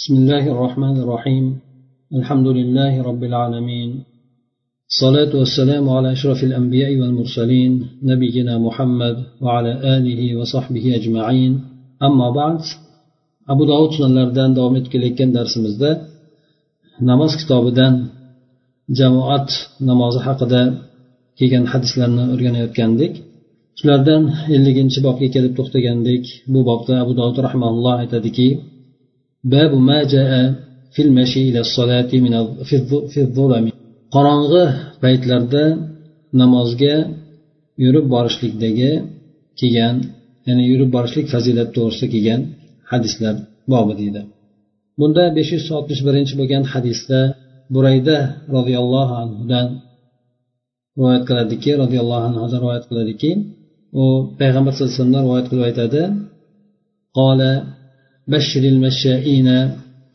بسم الله الرحمن الرحيم الحمد لله رب العالمين الصلاة والسلام على أشرف الأنبياء والمرسلين نبينا محمد وعلى آله وصحبه أجمعين أما بعد أبو داود sunanlaridan davom etib kelayotgan darsimizda namoz kitobidan jamoat namozi haqida kelgan hadislarni o'rganayotgandik shulardan elliginchi bobga kelib to'xtagandik bu bobda abu dovud rahmaulloh aytadiki باب ما جاء في المشي إلى الصلاة من في الظلم qorong'i paytlarda namozga yurib borishlikdagi kelgan ya'ni yurib borishlik fazilati to'g'risida kelgan hadislar bobi deydi bunda besh yuz oltmish birinchi bo'lgan hadisda burayda roziyallohu anhudan rivoyat qiladiki roziyallohu anhudan rivoyat qiladiki u payg'ambar sallallohu alayhi vasallam rivoyat qilib aytadi قال بشر المشائين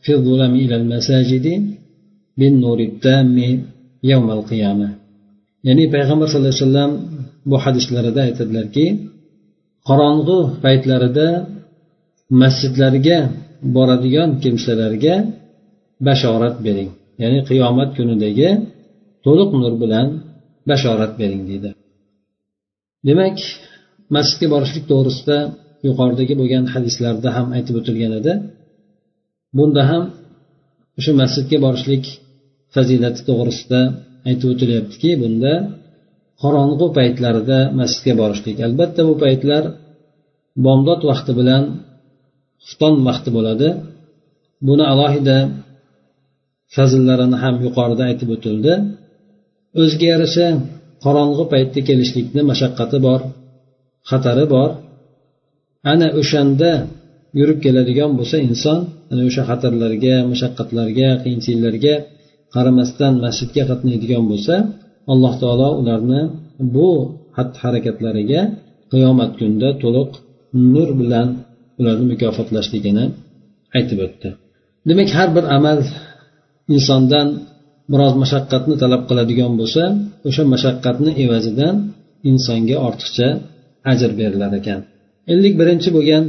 في الظلم إلى المساجد بالنور التام يوم القيامة ya'ni payg'ambar sallallohu alayhi vasallam bu hadislarida aytadilarki qorong'u paytlarida masjidlarga boradigan kimsalarga bashorat bering ya'ni qiyomat kunidagi to'liq nur bilan bashorat bering deydi demak masjidga borishlik to'g'risida yuqoridagi bo'lgan hadislarda ham aytib o'tilgan edi. Bunda ham o'sha masjidga borishlik fazilati to'g'risida aytib o'tilyaptiki bunda qorong'u paytlarida masjidga borishlik. Albatta bu paytlar bomdod vaqti bilan xufton vaqti bo'ladi. Buni alohida fazillarini ham yuqorida aytib o'tildi. O'ziga yarasha qorong'u paytda kelishlikni mashaqqati bor xatari bor. Ana o'shanda yurib keladigan bo'lsa inson ana o'sha xatarlarga mashaqqatlarga qiyinchiliklarga qaramasdan masjidga qatnaydigan bo'lsa alloh taolo ularni bu xatti harakatlariga qiyomat kunida to'liq nur bilan ularni mukofotlashligini aytib o'tdi. Demak har bir amal insondan biroz mashaqqatni talab qiladigan bo'lsa o'sha mashaqqatni evazidan insonga ortiqcha ajr berilar ekan. Ellik birinchi bo'lgan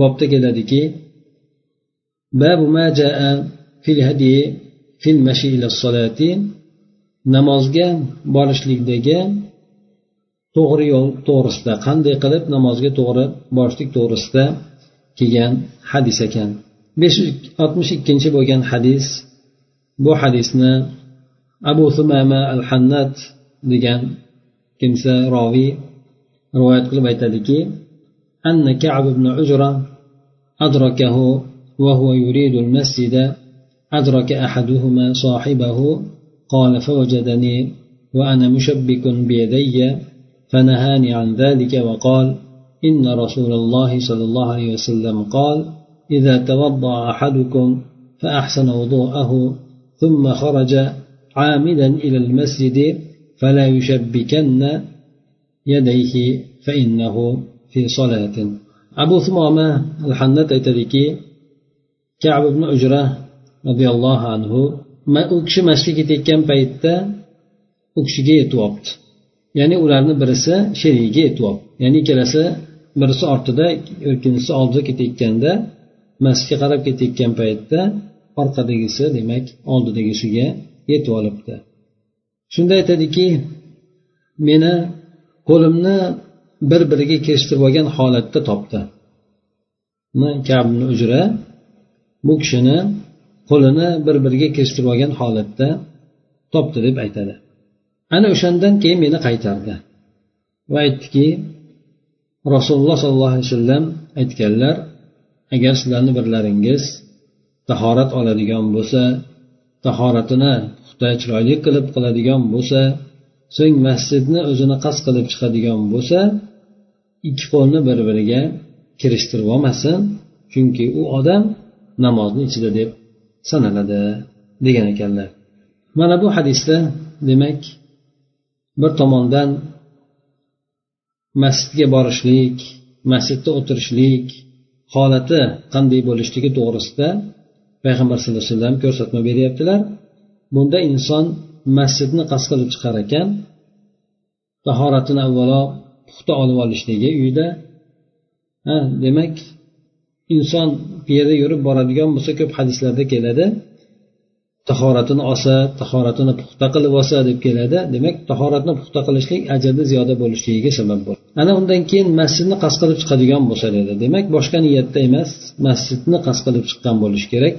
bobda keladiki namozga borishlikdagi to'g'ri yo'l to'g'risida qanday qilib namozga to'g'ri borishlik to'g'risida kelgan hadis ekan. Besh yuz oltmish ikkinchi bo'lgan hadis bu hadisni abu sumama al hannat degan kimsa roviy rivoyat qilib aytadiki أن كعب بن عجرة أدركه وهو يريد المسجد أدرك أحدهما صاحبه قال فوجدني وأنا مشبك بيدي فنهاني عن ذلك وقال إن رسول الله صلى الله عليه وسلم قال إذا توضأ أحدكم فأحسن وضوءه ثم خرج عامدا إلى المسجد فلا يشبكن يديه فإنه abu sumoma alhannat aytadiki kab ibn ujra roziyallohu anhu u kishi masjidga ketayotgan paytda u kishiga yetib olibdi ya'ni ularni birisi sherigiga yetib olibdi ya'ni ikkalasi birisi ortida ikkinchisi oldida ketayotganda masjidga qarab ketayotgan paytda orqadagisi demak oldidagisiga yetib olibdi. Shunda aytadiki meni qo'limni bir biriga kestirib olgan holatda topdi kabni ujra bu kishini qo'lini bir biriga kestirib olgan holatda topdi deb aytadi. Ana o'shandan keyin meni qaytardi. Va aytdiki rasululloh sollallohu alayhi vasallam aytganlar agar sizlarni birlaringiz tahorat oladigan bo'lsa tahoratini puxta chiroyli qilib qiladigan bo'lsa so'ng masjidni o'zini qasd qilib chiqadigan bo'lsa ikki qo'lni bir biriga kirishtirib olmasin chunki u odam namozni ichida deb sanaladi degan ekanlar. Mana bu hadisda demak bir tomondan masjidga borishlik masjidda o'tirishlik holati qanday bo'lishligi to'g'risida payg'ambar sallallohu alayhi vasallam ko'rsatma beryaptilar. Bunda inson masjidni qasd qilib chiqar ekan tahoratini avvalo puxta olib olishligi uyda. Ha demak inson piyoda yurib boradigan bo'lsa ko'p hadislarda keladi. Tahoratini olsa tahoratini puxta qilib olsa deb keladi. Demak tahoratni puxta qilishlik ajrni ziyoda bo'lishligiga sabab bo'ladi. Ana undan keyin masjidni qasd qilib chiqadigan bo'lsa dedi. Demak boshqa niyatda emas masjidni qasd qilib chiqqan bo'lishi kerak.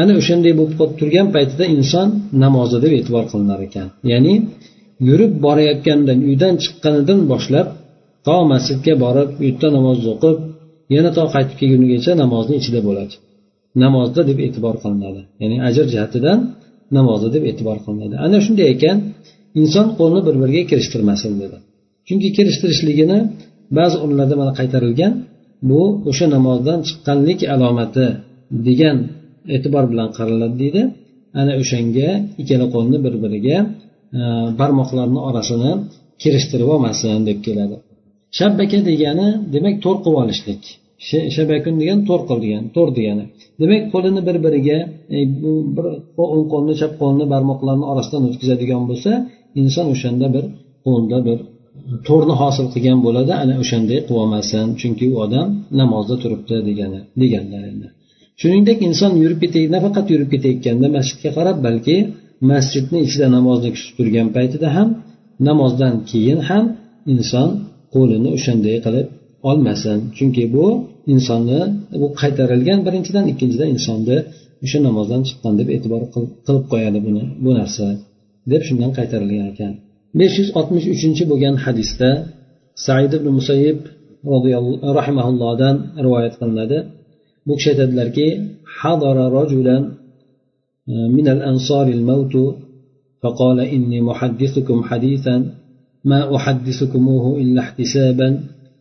Ana o'shanday bo'lib qolib turgan paytida inson namozi deb e'tibor qilinar ekan. Ya'ni yurib borayotgandan uydan chiqqanidan boshlab to masjidga borib u yerda namoz o'qib yana to qaytib kelgunigacha namozni ichida bo'ladi. Namozda deb e'tibor qilinadi. Ya'ni ajr jihatidan namozda deb e'tibor qilinadi. Ana shunday ekan inson qo'lni bir biriga kirishtirmasin dedi. Chunki kirishtirishligini ba'zi o'rinlarda mana qaytarilgan bu o'sha namozdan chiqqanlik alomati degan e'tibor bilan qaraladi deydi. Ana o'shanga ikkala qo'lni bir biriga E, barmoqlarni orasini kirishtirib olmasin deb keladi. Shabbaka degani demak to'r qilib olishlik. Shabakun degani to'r qil degani to'r degani. Demak qo'lini bir biriga e, bu bir o'ng qo'lni chap qo'lni barmoqlarini orasidan o'tkazadigan bo'lsa inson o'shanda bir qo'lda bir to'rni hosil qilgan bo'ladi. Ana o'shanday qilolmasin chunki u odam namozda turibdi degani deganlar endi. Shuningdek inson yurib ketay nafaqat yurib ketayotganda masjidga qarab balki masjidni ichida namozni kutib turgan paytida ham namozdan keyin ham inson qo'lini o'shanday qilib olmasin. Chunki bu insonni bu qaytarilgan birinchidan ikkinchidan insonni o'sha namozdan chiqqan deb e'tibor qilib qo'yadi buni bu narsa deb shundan qaytarilgan ekan. besh yuz oltmish uchinchi bo'lgan hadisda said ibn musayib rahimaullohdan rivoyat qilinadi. Bu kishi aytadilarki hadara من الأنصار الموت فقال إني محدثكم حديثا ما أحدثكموه إلا احتسابا.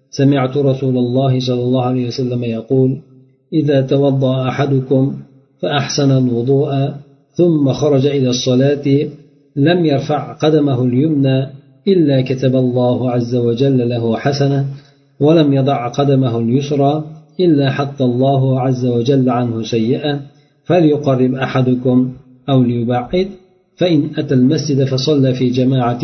سمعت رسول الله صلى الله عليه وسلم يقول إذا توضأ أحدكم فأحسن الوضوء ثم خرج إلى الصلاة لم يرفع قدمه اليمنى إلا كتب الله عز وجل له حسنة ولم يضع قدمه اليسرى إلا حتى الله عز وجل عنه سيئة. فليقرب أحدكم أو ليبعد فإن أتى المسجد فصلى في جماعة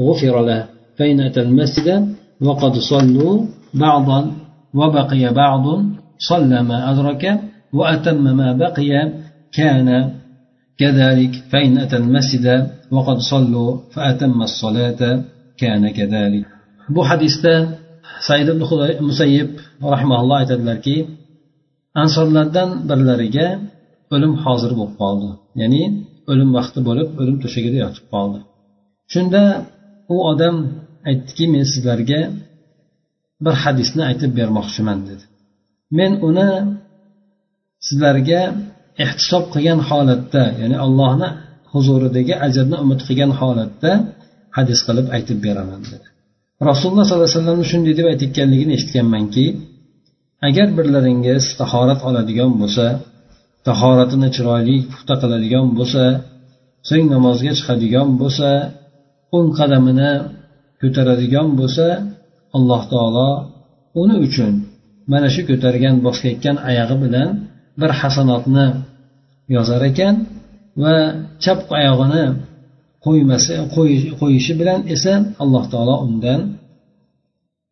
غفر له فإن أتى المسجد وقد صلوا بعضا وبقي بعض صلى ما أدرك وأتم ما بقي كان كذلك فإن أتى المسجد وقد صلوا فأتم الصلاة كان كذلك. Bu hadisda said ibn musayyib rahmaulloh aytadilarki ansorlardan birlariga o'lim hozir bo'lib qoldi. Ya'ni o'lim vaqti bo'lib o'lim to'shagida yotib qoldi. Shunda u odam aytdiki men sizlarga bir hadisni aytib bermoqchiman dedi. Men uni sizlarga ehtisob qilgan holatda ya'ni allohni huzuridagi ajrni umid qilgan holatda hadis qilib aytib beraman dedi. Rasululloh sollallohu alayhi vasallam shunday deb aytayotganligini eshitganmanki agar birlaringiz tahorat oladigan bo'lsa tahoratini chiroyli puxta qiladigan bo'lsa so'ng namozga chiqadigan bo'lsa o'ng qadamini ko'taradigan bo'lsa alloh taolo uni uchun mana shu ko'targan bosayotgan oyog'i bilan bir hasanotni yozar ekan va chap oyog'ini qo'ymasa qo'yishi bilan esa alloh taolo undan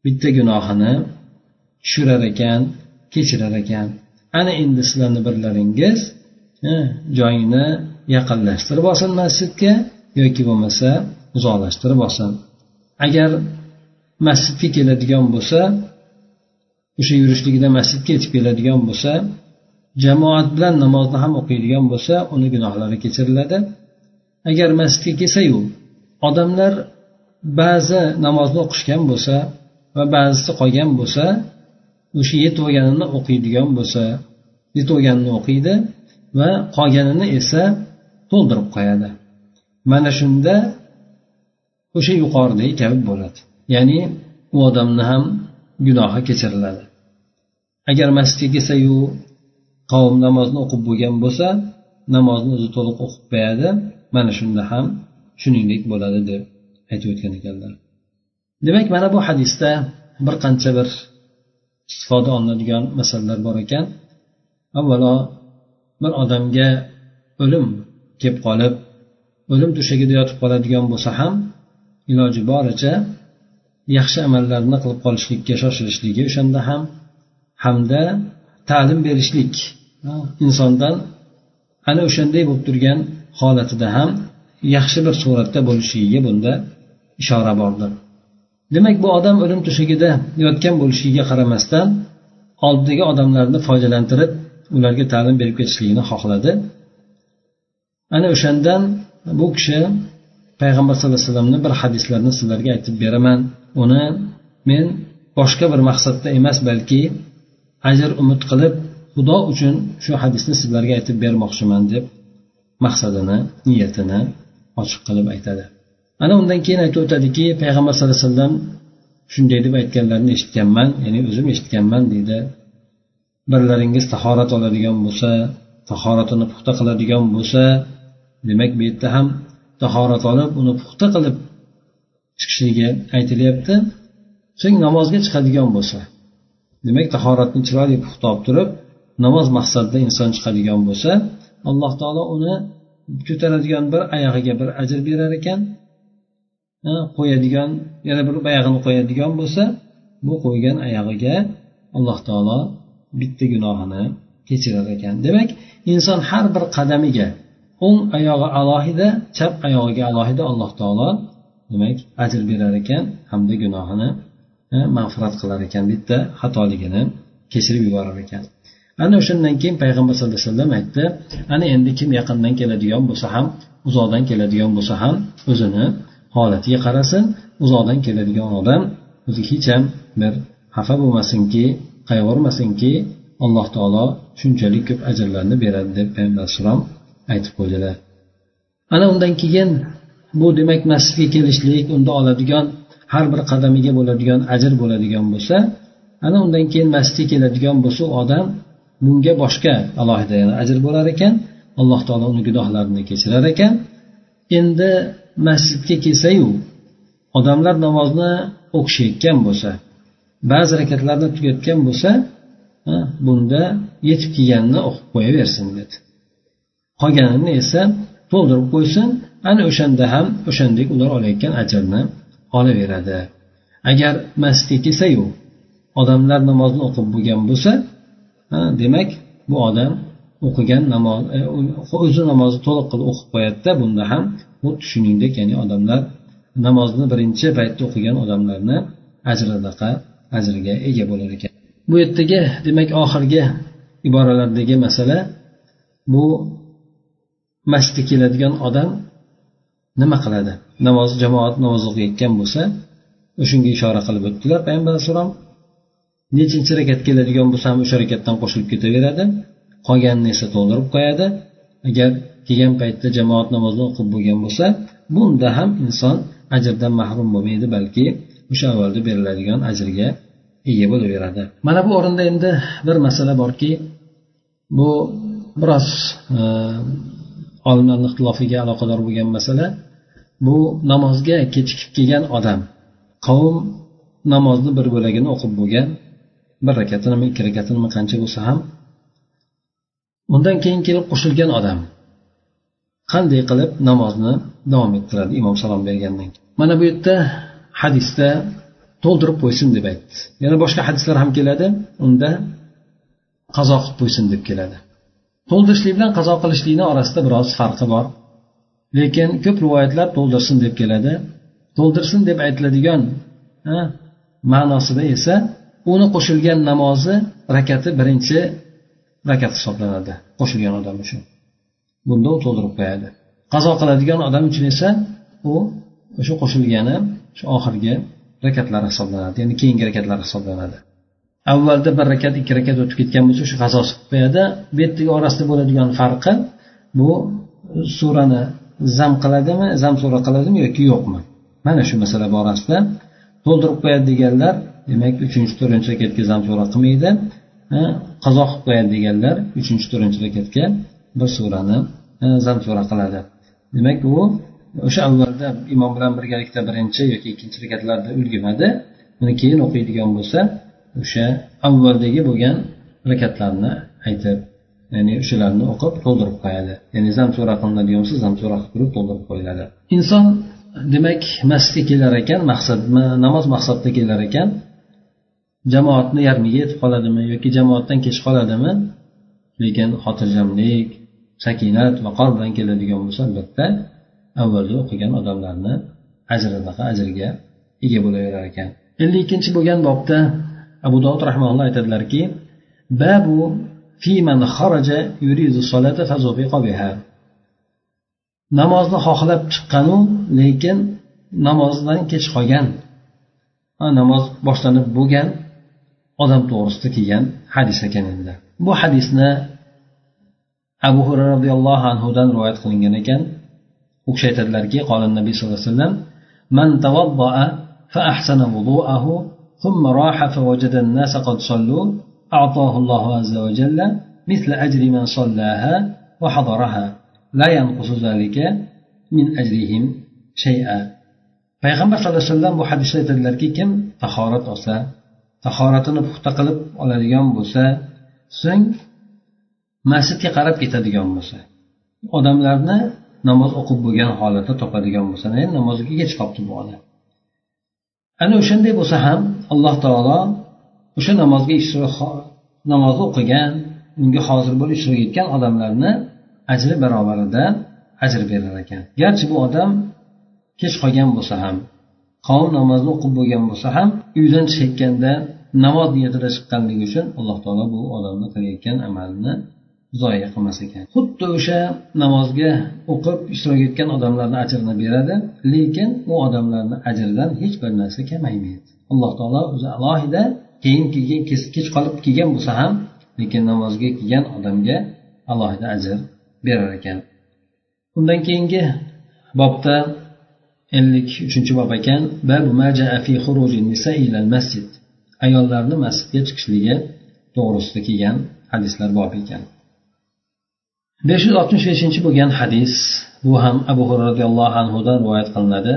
bitta gunohini tushirar ekan kechirar ekan. Ana endi sizlarni birlaringiz joyini yaqinlashtirib olsin masjidga yoki bo'lmasa uzoqlashtirib olsin. Agar masjidga keladigan bo'lsa o'sha yurishligida masjidga yetib keladigan bo'lsa jamoat bilan namozni ham o'qiydigan bo'lsa uni gunohlari kechiriladi. Agar masjidga kelsayu odamlar ba'zi namozni o'qishgan bo'lsa va ba'zisi qolgan bo'lsa o'sha yetib olganini o'qiydigan bo'lsa yetib olganini o'qiydi va qolganini esa to'ldirib qo'yadi. Mana shunda o'sha yuqoridagi kabi bo'ladi. Ya'ni u odamni ham gunohi kechiriladi. Agar masjidga kelsayu qavm namozni o'qib bo'lgan bo'lsa namozni o'zi to'liq o'qib qo'yadi mana shunda ham shuningdek bo'ladi deb aytib o'tgan ekanlar. Demak mana bu hadisda bir qancha bir istifoda olinadigan masalalar bor ekan. Avvalo bir odamga o'lim kelib qolib o'lim to'shagida yotib qoladigan bo'lsa ham iloji boricha yaxshi amallarni qilib qolishlikka shoshilishligi o'shanda ham hamda ta'lim berishlik insondan ana o'shanday bo'lib turgan holatida ham yaxshi bir suratda bo'lishligiga bunda ishora bordir. Demak bu odam o'lim to'shagida yotgan bo'lishiga qaramasdan oldidagi odamlarni foydalantirib ularga ta'lim berib ketishligini xohladi. Ana o'shandan bu kishi payg'ambar sallallohu alayhi vasallamni bir hadislarni sizlarga aytib beraman. Uni men boshqa bir maqsadda emas balki ajr umid qilib xudo uchun shu hadisni sizlarga aytib bermoqchiman deb maqsadini niyatini ochiq qilib aytadi. Ana undan keyin aytib o'tadiki payg'ambar sallallohu alayhi vasallam shunday deb aytganlarini eshitganman ya'ni o'zim eshitganman deydi. Birlaringiz tahorat oladigan bo'lsa tahoratini puxta qiladigan bo'lsa demak bu yerda ham tahorat olib uni puxta qilib chiqishligi aytilyapti. So'ng namozga chiqadigan bo'lsa demak tahoratni chiroyli puxta olib turib namoz maqsadida inson chiqadigan bo'lsa alloh taolo uni ko'taradigan bir oyog'iga bir ajr berar ekan. Qo'yadigan yana bir oyog'ini qo'yadigan bo'lsa bu qo'ygan oyog'iga alloh taolo bitta gunohini kechirar ekan. Demak inson har bir qadamiga o'ng oyog'i alohida chap oyog'iga alohida alloh taolo demak ajr berar ekan hamda gunohini mag'firat qilar ekan bitta xatoligini kechirib yuborar ekan. Ana o'shandan keyin payg'ambar sallallohu alayhi vasallam aytdi ana endi kim yaqindan keladigan bo'lsa ham uzoqdan keladigan bo'lsa ham o'zini holatiga qarasin uzoqdan keladigan odam o'zi hech ham bir xafa bo'lmasinki qayg'urmasinki alloh taolo shunchalik ko'p ajrlarni beradi deb payg'ambar alayhissalom aytib qo'ydilar. Ana undan keyin bu demak masjidga kelishlik unda oladigan har bir qadamiga bo'ladigan ajr bo'ladigan bo'lsa ana undan keyin masjidga keladigan bo'lsa u odam bunga boshqa alohida yana ajr bo'lar ekan. Alloh taolo uni gunohlarini kechirar ekan. Endi masjidga kelsayu odamlar namozni o'qishayotgan bo'lsa ba'zi harakatlarni tugatgan bo'lsa bunda yetib kelganini o'qib qo'yaversin dedi qolganini esa to'ldirib qo'ysin ana o'shanda ham o'shandek ular olayotgan ajrni olaveradi. Agar masjidga kelsayu odamlar namozni o'qib bo'lgan bo'lsa demak bu odam o'qigan namoz e, o'zi namozni to'liq qilib o'qib qo'yadida bunda ham xuddi shuningdek ya'ni odamlar namozni birinchi paytda o'qigan odamlarni ajridaqa ajriga ega bo'lar ekan. Bu yerdagi demak oxirgi iboralardagi masala bu masjidga keladigan odam nima qiladi? Namoz jamoat namoz o'qiyotgan bo'lsa o'shanga ishora qilib o'tdilar payg'ambar alayhissalom nechinchi rakat keladigan bo'lsa ham o'sha rakatdan qo'shilib ketaveradi. Qolganini esa to'ldirib qo'yadi. Agar kelgan paytda jamoat namozini o'qib bo'lgan bo'lsa bunda ham inson ajrdan mahrum bo'lmaydi balki o'sha avvalda beriladigan ajrga ega bo'laveradi. Mana bu o'rinda endi bir masala borki bu biroz e, olimlarni ixtilofiga aloqador bo'lgan masala. Bu namozga kechikib kelgan odam qavm namozni bir bo'lagini o'qib bo'lgan bir rakatinimi ikki rakatinimi qancha bo'lsa ham undan keyin kelib qo'shilgan odam. Qanday qilib namozni davom ettiradi imom salom bergandan keyin? Mana bu yerda hadisda to'ldirib qo'ysin deb aytdi. Yana boshqa hadislar ham keladi. Unda qazo qilib qo'ysin deb keladi. To'ldirishlik bilan qazo qilishlikni orasida biroz farqi bor. Lekin ko'p rivoyatlar to'ldirsin deb keladi. To'ldirsin deb aytiladigan ma'nosida esa uni qo'shilgan namozi rakati birinchi rakat hisoblanadi qo'shilgan odam uchun. Bunda u to'ldirib qo'yadi. Qazo qiladigan odam uchun esa u o'sha qo'shilgani shu oxirgi rakatlari hisoblanadi ya'ni keyingi rakatlar hisoblanadi. Avvalda bir rakat ikki rakat o'tib ketgan bo'lsa shu qazosi qilib qo'yadi. Bu yerdagi orasida bo'ladigan farqi bu surani zam qiladimi zam sura qiladimi yoki yo'qmi? Mana shu masala borasida to'ldirib qo'yadi deganlar demak uchinchi to'rtinchi rakatga zam sura qilmaydi. Qazo qilib qo'yadi deganlar uchinchi to'rtinchi rakatga bir surani e, zam sura qiladi. Demak u o'sha avvalda imom bilan birgalikda birinchi yoki ikkinchi rakatlarda ulgurmadi uni keyin o'qiydigan bo'lsa o'sha avvaldagi bo'lgan rakatlarni aytib ya'ni o'shalarni o'qib to'ldirib qo'yadi. Ya'ni zam sura qilinadigan bo'lsa zam sura qilib turib to'ldirib qo'yiladi. Inson demak masjidga kelar ekan maqsad namoz maqsadida kelar ekan. Jamoatni yarmiga yetib qoladimi yoki jamoatdan kech qoladimi? Lekin xotirjamlik sakinat vaqor bilan keladigan bo'lsa albatta avvalgi o'qigan odamlarni ajridaqa ajrga ega bo'laverar ekan. Ellik ikkinchi bo'lgan bobda abu dovud rahmanulloh aytadilarki babu namozni xohlab chiqqanu lekin namozdan kech qolgan. Namoz boshlanib bo'lgan odam to'g'risida kelgan hadis ekan endi bu hadisni abu hurra roziyallohu anhudan rivoyat qilingan ekan u kishi aytadilarki qola nabiy sallallohu alayhi vasallam من توضأ فأحسن وضوءه ثم راح فوجد الناس قد صلوا أعطاه الله عز وجل مثل أجر من صلاها وحضرها لا ينقص ذلك من أجرهم شيئا payg'ambar sallallohu alayhi vasallam bu hadisda aytadilarki kim tahorat olsa tahoratini puxta qilib oladigan bo'lsa so'ng masjidga qarab ketadigan bo'lsa odamlarni namoz o'qib bo'lgan holatda topadigan bo'lsa namozga kech qolibdi bu odam. Ana o'shanday bo'lsa ham alloh taolo o'sha namozga namoz o'qigan unga hozir bo'lib ishtirok etgan odamlarni ajri barobarida ajr berar ekan. Garchi bu odam kech qolgan bo'lsa ham qavm namozni o'qib bo'lgan bo'lsa ham uydan chiqayotganda namoz niyatida chiqqanligi uchun alloh taolo bu odamni qilayotgan amalini zoya qilmas ekan. Xuddi o'sha namozga o'qib ishtirok etgan odamlarni ajrini beradi lekin u odamlarni ajridan hech bir narsa kamaymaydi. Alloh taolo o'zi alohida keyin kelgan kech qolib kelgan bo'lsa ham lekin namozga kelgan odamga alohida ajr berar ekan. Undan keyingi bobda ellik uchinchi bob ekan masjid ayollarni masjidga chiqishligi to'g'risida kelgan hadislar bor ekan besh yuz oltmish beshinchi bo'lgan hadis bu ham abu hurra roziyallohu anhudan rivoyat qilinadi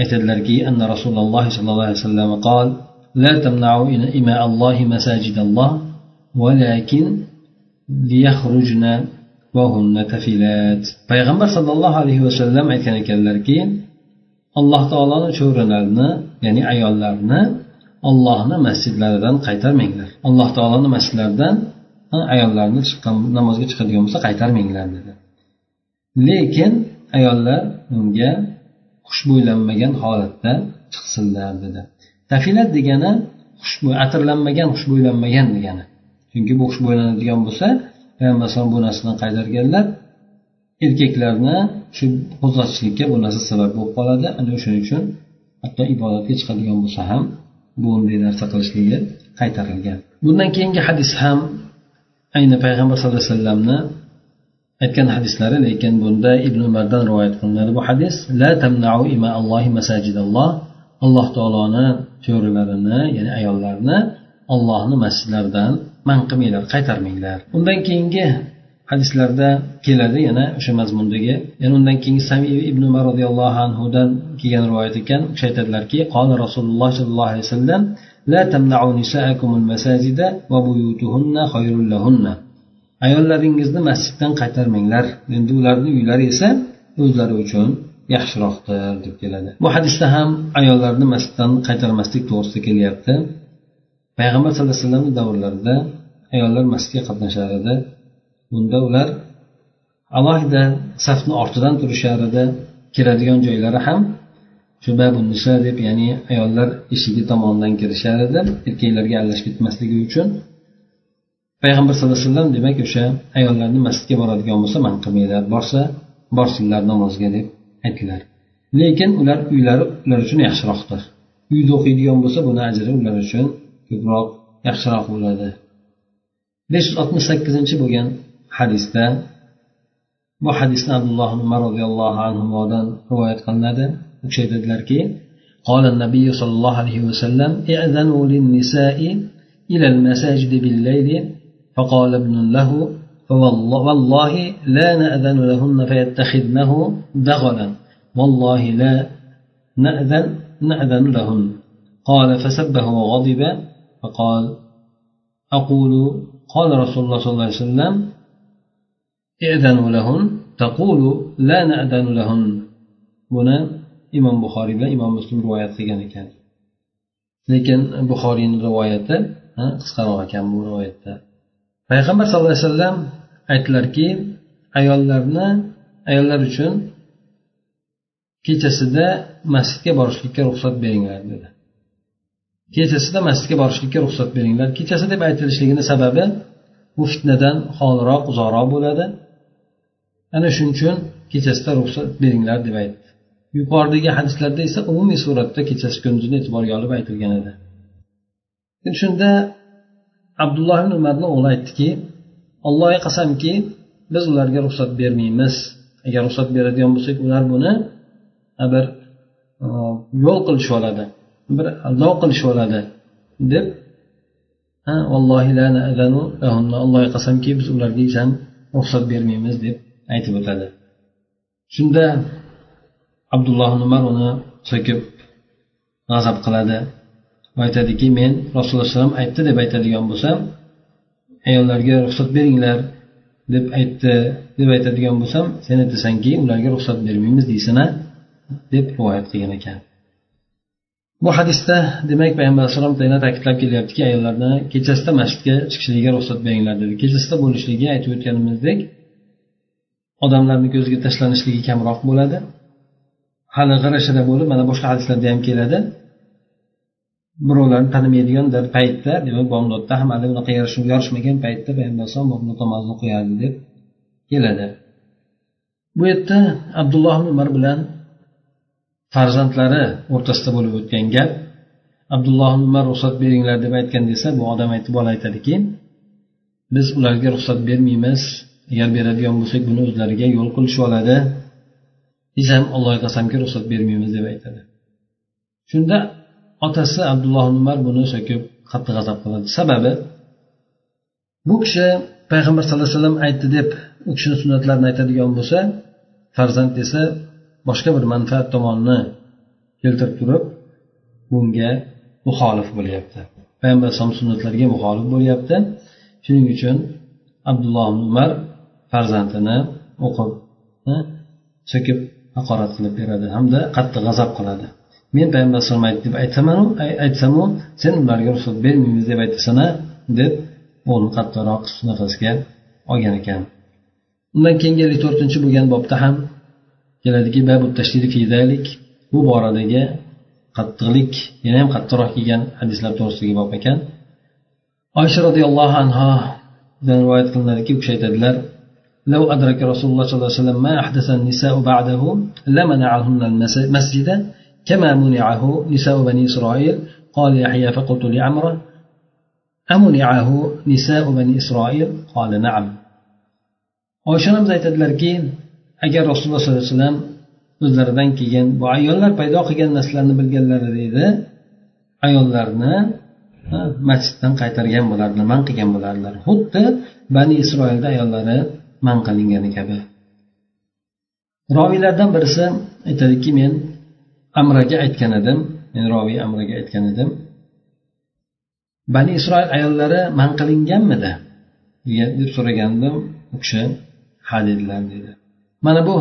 aytadilarki anna rasululloh sollallohu alayhi vasallam qol لا تمنعوا إماء الله مساجد الله ولكن ليخرجن وهن تفلات payg'ambar sollallohu alayhi vasallam aytgan ekanlarki alloh taoloni cho'rilarini ya'ni ayollarni ollohni masjidlaridan qaytarmanglar. Alloh taoloni masjidlaridan ayollarni chiqqan namozga chiqadigan bo'lsa qaytarmanglar dedi. Lekin ayollar unga xushbo'ylanmagan holatda chiqsinlar dedi. Tafilat degani xushbo'y atirlanmagan xushbo'ylanmagan degani. Chunki bu xushbo'ylanadigan bo'lsa payg'ambar alayhisalom bu narsadan qaytarganlar erkaklarni shu qo'zg'atishlikka bu narsa sabab bo'lib qoladi. Ana o'shaning uchun hatto ibodatga chiqadigan bo'lsa ham bu bunday narsa qilishligi qaytarilgan. Bundan keyingi hadis ham ayni payg'ambar sallallohu alayhi vasallamni aytgan hadislari lekin bunda ibn umardan rivoyat qilinadi bu hadis. La tamnau ima allohi masajidalloh. Alloh taoloni cho'rilarini ya'ni ayollarni ollohni masjidlaridan man qilmanglar qaytarmanglar undan keyingi hadislarda keladi yana o'sha mazmundagi yana undan keyingi sami ibn umar roziyallohu anhudan kelgan rivoyat ekan u kishi aytadilarki qola rasululloh sollallohu alayhi vasallam لا تمنعوا نساءكم المساجد وبيوتهن خير لهن ayollaringizni masjiddan qaytarmanglar endi ularni uylari esa o'zlari uchun yaxshiroqdir deb keladi bu hadisda ham ayollarni masjiddan qaytarmaslik to'g'risida kelyapti Payg'ambar sallallohu alayhi vasallamni davrlarida ayollar masjidga qatnashar edi bunda ular alohida safni ortidan turishar edi kiradigan joylari ham shu nisa deb ya'ni ayollar eshigi tomonidan kirishar edi erkaklarga aralashib ketmasligi uchun payg'ambar sallallohu alayhi vasallam demak o'sha ayollarni masjidga boradigan bo'lsa man qilmanglar borsa borsinlar namozga deb aytdilar. Lekin ular uylari ular uchun yaxshiroqdir. Uyda o'qiydigan bo'lsa buni ajri ular uchun ko'proq yaxshiroq bo'ladi besh yuz oltmish sakkizinchi bo'lgan hadisda bu hadisni abdulloh umar roziyallohu anhudan rivoyat qilinadi u kishi aytadilarki قال النبي صلى الله عليه وسلم ائذنوا للنساء إلى المساجد بالليل فقال ابن له فوالله لا نأذن لهن فيتخذنه دغلا والله لا نأذن نأذن لهن قال فسبه وغضب فقال أقول قال رسول الله صلى الله عليه وسلم ائذنوا لهن تقول لا نأذن لهن buni imom buxoriy bilan imom muslim rivoyat qilgan ekan lekin buxoriyni rivoyati qisqaroq ekan bu rivoyatda payg'ambar sallallohu alayhi vasallam aytdilarki ayollarni ayollar uchun kechasida masjidga borishlikka ruxsat beringlar dedi Kechasida masjidga borishlikka ruxsat beringlar. Kechasi deb aytilishligini sababi bu fitnadan xoliroq uzoqroq bo'ladi. Ana shuning uchun kechasida ruxsat beringlar deb aytdi. Yuqoridagi hadislarda esa umumiy suratda kechasi kunduzini e'tiborga olib aytilgan edi. Shunda abdulloh ibn umarni o'g'li aytdiki allohga qasamki biz ularga ruxsat bermaymiz. Agar ruxsat beradigan bo'lsak ular buni bir yo'l qilishib oladi. Bir aldov qilishib oladi deb allohga qasamki biz ularga ham ruxsat bermaymiz deb aytib o'tadi. Shunda abdulloh umar uni so'kib g'azab qiladi va aytadiki men rasululloh alayhivasallam aytdi deb aytadigan bo'lsam ayollarga ruxsat beringlar deb aytdi deb aytadigan bo'lsam sen aytasanki ularga ruxsat bermaymiz deysan deb rivoyat qilgan ekan. Bu hadisda demak payg'ambar alayhissalom yana ta'kidlab kelyaptiki ayollarni kechasida masjidga chiqishligiga ruxsat beringlar dedi. Kechasida bo'lishligi aytib o'tganimizdek odamlarni ko'ziga tashlanishligi kamroq bo'ladi. Hali g'ira shira bo'lib mana boshqa hadislarda ham keladi. Birovlarni tanimaydigan paytda demak bomdodda ham hali unaqa yorishmagan paytda payg'ambar alayhisalom namozni o'qiyardi deb keladi. Bu yerda abdulloh umar bilan farzandlari o'rtasida bo'lib o'tgan gap abdulloh umar ruxsat beringlar deb aytgan desa bu odam aytib bola aytadiki biz ularga ruxsat bermaymiz. Agar beradigan bo'lsak buni o'zlariga yo'l qilishib oladi. Biz ham allohga qasamki ruxsat bermaymiz deb aytadi. Shunda otasi abdulloh umar buni so'kib qattiq g'azab qiladi. Sababi bu kishi payg'ambar sallallohu alayhi vasallam aytdi deb u kishini sunnatlarini aytadigan bo'lsa farzand desa boshqa bir manfaat tomonini keltirib turib bunga muxolif bo'lyapti. Payg'ambar alayhisalom sunnatlariga muxolif bo'lyapti. Shuning uchun abdulloh umar farzandini o'qib so'kib haqorat qilib beradi hamda qattiq g'azab qiladi. Men payg'ambar alayhisalom aytdi deb aytamanu aytsamu sen ularga ruxsat bermaymiz deb aytasana deb o'g'lini qattiqroq nafasga olgan ekan. Undan keyingi ellik to'rtinchi bo'lgan bobda ham keladiki bu boradagi qattiqlik yana ham qattiqroq kelgan hadislar to'g'risidagi bob ekan oysha roziyallohu anhodan rivoyat qilinadiki u kishi aytadilar لو أدرك رسول الله صلى الله عليه وسلم ما أحدث النساء بعده لمنعهن المسجد كما منعه نساء بني إسرائيل قال يحيى فقلت لعمرة أمنعه نساء بني إسرائيل قال نعم oyshanamiz aytadilarki agar rasululloh sollallohu alayhi vasallam o'zlaridan kelgan bu ayollar paydo qilgan narsalarni bilganlarida edi ayollarni masjiddan qaytargan bo'lardilar man qilgan bo'lardilar. Xuddi bani isroilda ayollari man qilingani kabi. Roviylardan birisi aytadiki men amraga aytgan edim men roviy amraga aytgan edim. Bani isroil ayollari man qilinganmidi? deb so'ragandim u kishi ha dedilar dedi mana bu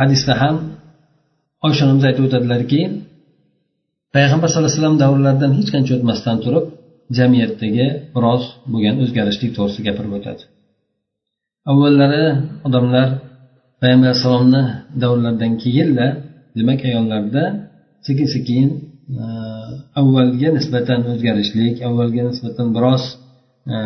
hadisda ham oysha onamiz aytib o'tadilarki payg'ambar sallallohu alayhi vasallam davrlaridan hech qancha o'tmasdan turib jamiyatdagi biroz bo'lgan o'zgarishlik to'g'risida gapirib o'tadi. Avvallari odamlar payg'ambar alayhissalomni davrlaridan keyinlar demak ayollarda sekin sekin avvalga nisbatan o'zgarishlik avvalga nisbatan biroz e,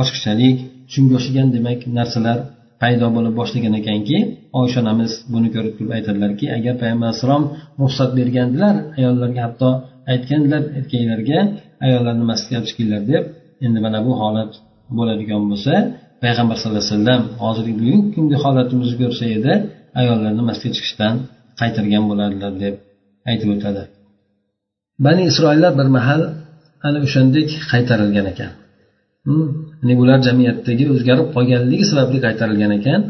ochqichalik ochiqchalik shunga o'xshagan demak narsalar paydo bo'lib boshlagan ekanki oysha onamiz buni ko'rib turib aytadilarki agar payg'ambar alayhissalom ruxsat bergandilar ayollarga hatto aytgandilar erkaklarga ayollarni masjidga olib chiqinglar deb endi mana bu holat bo'ladigan bo'lsa payg'ambar sallallohu alayhi vasallam hozirgi bugungi kungi holatimizni ko'rsa edi ayollarni masjidga chiqishdan qaytargan bo'lardilar deb aytib o'tadi. Bani isroillar bir mahal ana o'shandek qaytarilgan ekan. Hmm, ya'ni bular jamiyatdagi o'zgarib qolganligi sababli qaytarilgan ekan.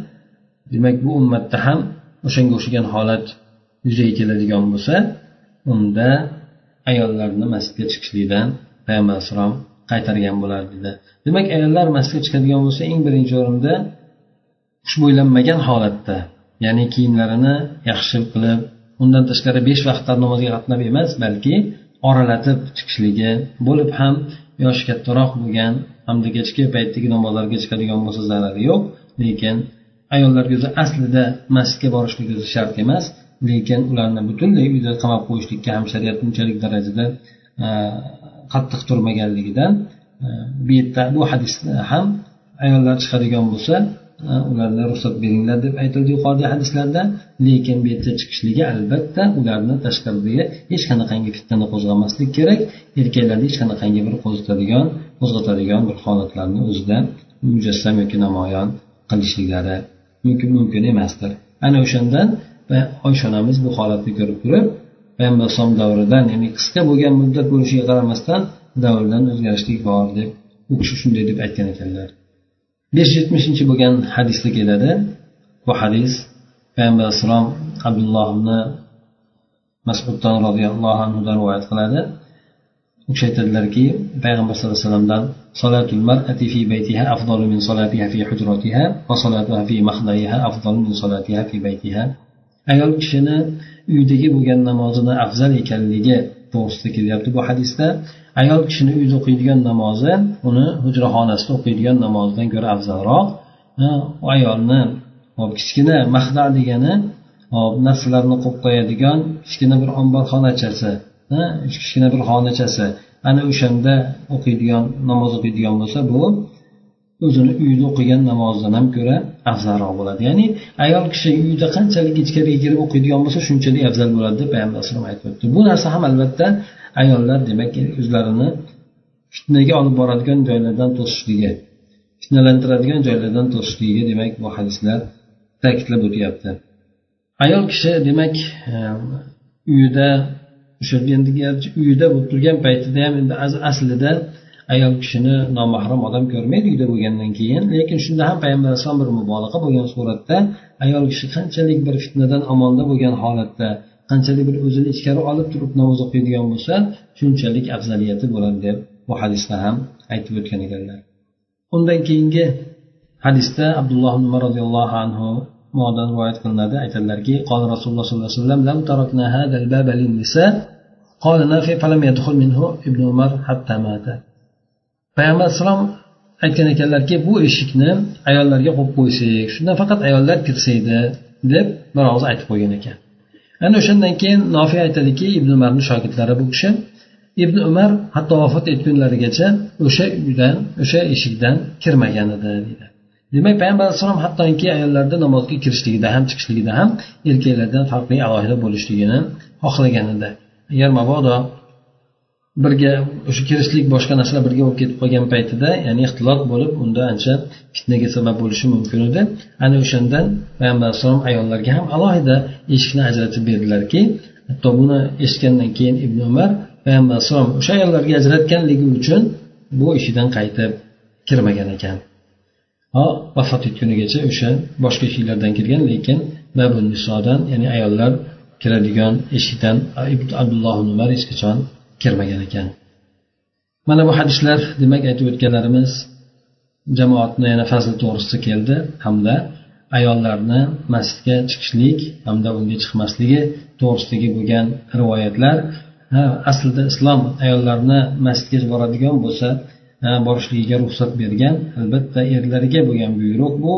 Demak bu ummatda ham o'shanga o'xshagan holat yuzaga keladigan bo'lsa unda ayollarni masjidga chiqishlikdan payg'ambar alayhissalom qaytargan bo'lardi dedi. Demak ayollar masjidga chiqadigan bo'lsa eng birinchi o'rinda xushbo'ylanmagan holatda ya'ni kiyimlarini yaxshi qilib undan tashqari besh vaqtlar namozga qatnab emas balki oralatib chiqishligi bo'lib ham yoshi kattaroq bo'lgan hamda kechki paytdagi namozlarga chiqadigan bo'lsa zarari yo'q lekin ayollarga o'zi aslida masjidga borishligi o'zi shart emas lekin ularni butunlay uyda qamab qo'yishlikka ham shariat unchalik darajada e, qattiq turmaganligidan e, bu yerda bu hadisda ham ayollar chiqadigan bo'lsa e, ularga ruxsat beringlar deb aytildi yuqoridagi hadislarda. Lekin bu yerda chiqishligi albatta ularni tashqaridagi hech qanaqangi fitnani qo'zg'amaslik kerak. Erkaklarni hech qanaqangi bir qo'zg'atadigan qo'zg'atadigan bir holatlarni o'zida mujassam yoki namoyon qilishliklari mumkin mumkin emasdir. Ana o'shandan oysha onamiz bu holatni ko'rib turib payg'ambar alayhisalom davridan ya'ni qisqa bo'lgan muddat bo'lishiga qaramasdan davrdan o'zgarishlik bor deb u kishi shunday deb aytgan ekanlar. besh yuz yetmishinchi bo'lgan hadisda keladi. Bu hadis payg'ambar alayhissalom abdulloh ibn masuddan roziyallohu anhudan rivoyat qiladi. U kishi aytadilarki payg'ambar sallallohu alayhi vasallamdan salatul mar'ati fi baytiha afdalu min salatiha fi hujratiha va salatuha fi mahdaiha afdalu min salatiha fi baytiha ayol kishini uydagi bo'lgan namozini afzal ekanligi to'g'risida kelyapti bu hadisda ayol kishini uyda o'qiydigan namozi uni hujraxonasida o'qiydigan namozidan ko'ra afzalroq ayolni hop kichkina mahda degani hop narsalarni qo'yib qo'yadigan kichkina bir omborxonachasi kichkina bir xonachasi ana o'shanda o'qiydigan namoz o'qiydigan bo'lsa bu o'zini uyida o'qigan namozidan ham ko'ra afzalroq bo'ladi. Ya'ni ayol kishi uyda qanchalik ichkariga kirib o'qiydigan bo'lsa shunchalik afzal bo'ladi deb payg'ambar alayhisalom aytib o'tdi. Bu narsa ham albatta ayollar demak o'zlarini fitnaga olib boradigan joylardan to'sishligi fitnalantiradigan joylardan to'sishligiga demak bu hadislar ta'kidlab o'tyapti. Ayol kishi demak ehm, uyida o'sha endi uyida bo'lib turgan paytida ham endi aslida ayol kishini nomahram odam ko'rmaydi uyda bo'lgandan keyin. Lekin shunda ham payg'ambar alayhisalom bir mubolag'a bo'lgan suratda ayol kishi qanchalik bir fitnadan omonda bo'lgan holatda qanchalik bir o'zini ichkari olib turib namoz o'qiydigan bo'lsa shunchalik afzaliyati bo'ladi deb bu hadisda ham aytib o'tgan ekanlar. Undan keyingi hadisda abdulloh umar roziyallohu anhu muodan rivoyat qilinadi aytadilarki qol rasululloh sollallohu alayhi vasallam hadal baba lin-nisa. Nafi falam yadkhul minhu umar hatta payg'ambar alayhisalom aytgan ekanlarki bu eshikni ayollarga qo'yib qo'ysak shundan faqat ayollar kirsa edi deb bir og'iz aytib qo'ygan ekan. Ana o'shandan keyin nofiy aytadiki ibn umarni shogirdlari bu kishi. Ibn umar hatto vafot etgunlarigacha o'sha uydan o'sha eshikdan kirmagan edi deydi. Demak payg'ambar alayhissalom hattoki ayollarni namozga kirishligida ham chiqishligida ham erkaklardan farqli alohida bo'lishligini xohlagan edi agar mabodo birga o'sha kirishlik boshqa narsalar birga bo'lib ketib qolgan paytida ya'ni ixtilot bo'lib unda ancha fitnaga sabab bo'lishi mumkin edi. Ana o'shandan payg'ambar alayhissalom ayollarga ham alohida eshikni ajratib berdilarki hatto buni eshitgandan keyin ibn umar payg'ambar alayhissalom o'sha ayollarga ajratganligi uchun bu ishidan qaytib kirmagan ekan. Vafot etgunigacha o'sha boshqa eshiklardan kirgan lekin babun nisodan ya'ni ayollar kiradigan eshikdan abdulloh umar hech qachon kirmagan ekan. Mana bu hadislar demak aytib o'tganlarimiz jamoatni yana fazli to'g'risida keldi hamda ayollarni masjidga chiqishlik hamda unga chiqmasligi to'g'risidagi bo'lgan rivoyatlar. Aslida islom ayollarni masjidga boradigan bo'lsa borishligiga ruxsat bergan albatta erlarga bo'lgan buyruq bu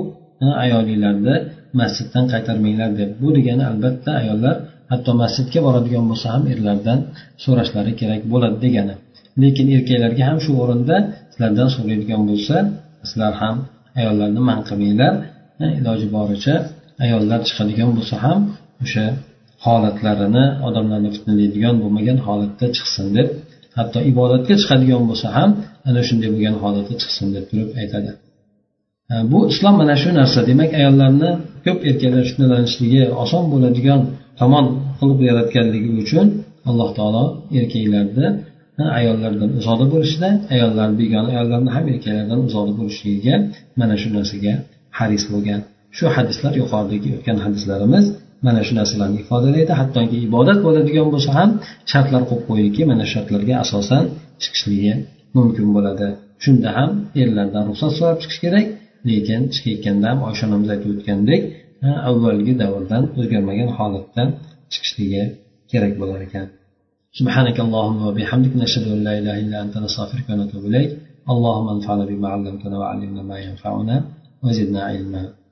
ayolinglarni masjiddan qaytarmanglar deb. Bu degani albatta ayollar hatto masjidga boradigan bo'lsa ham erlardan so'rashlari kerak bo'ladi degani. Lekin erkaklarga ham shu o'rinda sizlardan so'raydigan bo'lsa sizlar ham ayollarni man qilmanglar iloji boricha ayollar chiqadigan bo'lsa ham o'sha holatlarini odamlarni fitnalaydigan bo'lmagan holatda chiqsin deb. Hatto ibodatga chiqadigan bo'lsa ham ana shunday bo'lgan holatda chiqsin deb turib aytadi. Bu islom mana shu narsa. Demak ayollarni ko'p erkaklar fitnalanishligi oson bo'ladigan tomon qilib yaratganligi uchun alloh taolo erkaklarni ayollardan uzoqda bo'lishida ayollar begona ayollarni ham erkaklardan uzoqda bo'lishligiga mana shu narsaga haris bo'lgan. Shu hadislar yuqoridagi o'tgan hadislarimiz mana shu narsalarni ifodalaydi. Hattoki ibodat bo'ladigan bo'lsa ham shartlar qo'yib qo'ydiki mana shu shartlarga asosan chiqishligi mumkin bo'ladi shunda ham erlardan ruxsat so'rab chiqish kerak lekin chiqayotganda ham oysha onamiz aytib o'tgandek avvalgi davrdan o'zgarmagan holatda chiqishligi kerak bo'lar ekan سبحانك اللهم وبحمدك نشهد أن لا إله إلا أنت نستغفرك ونتوب إليك اللهم انفعنا بما علمتنا وعلمنا ما ينفعنا وزدنا علما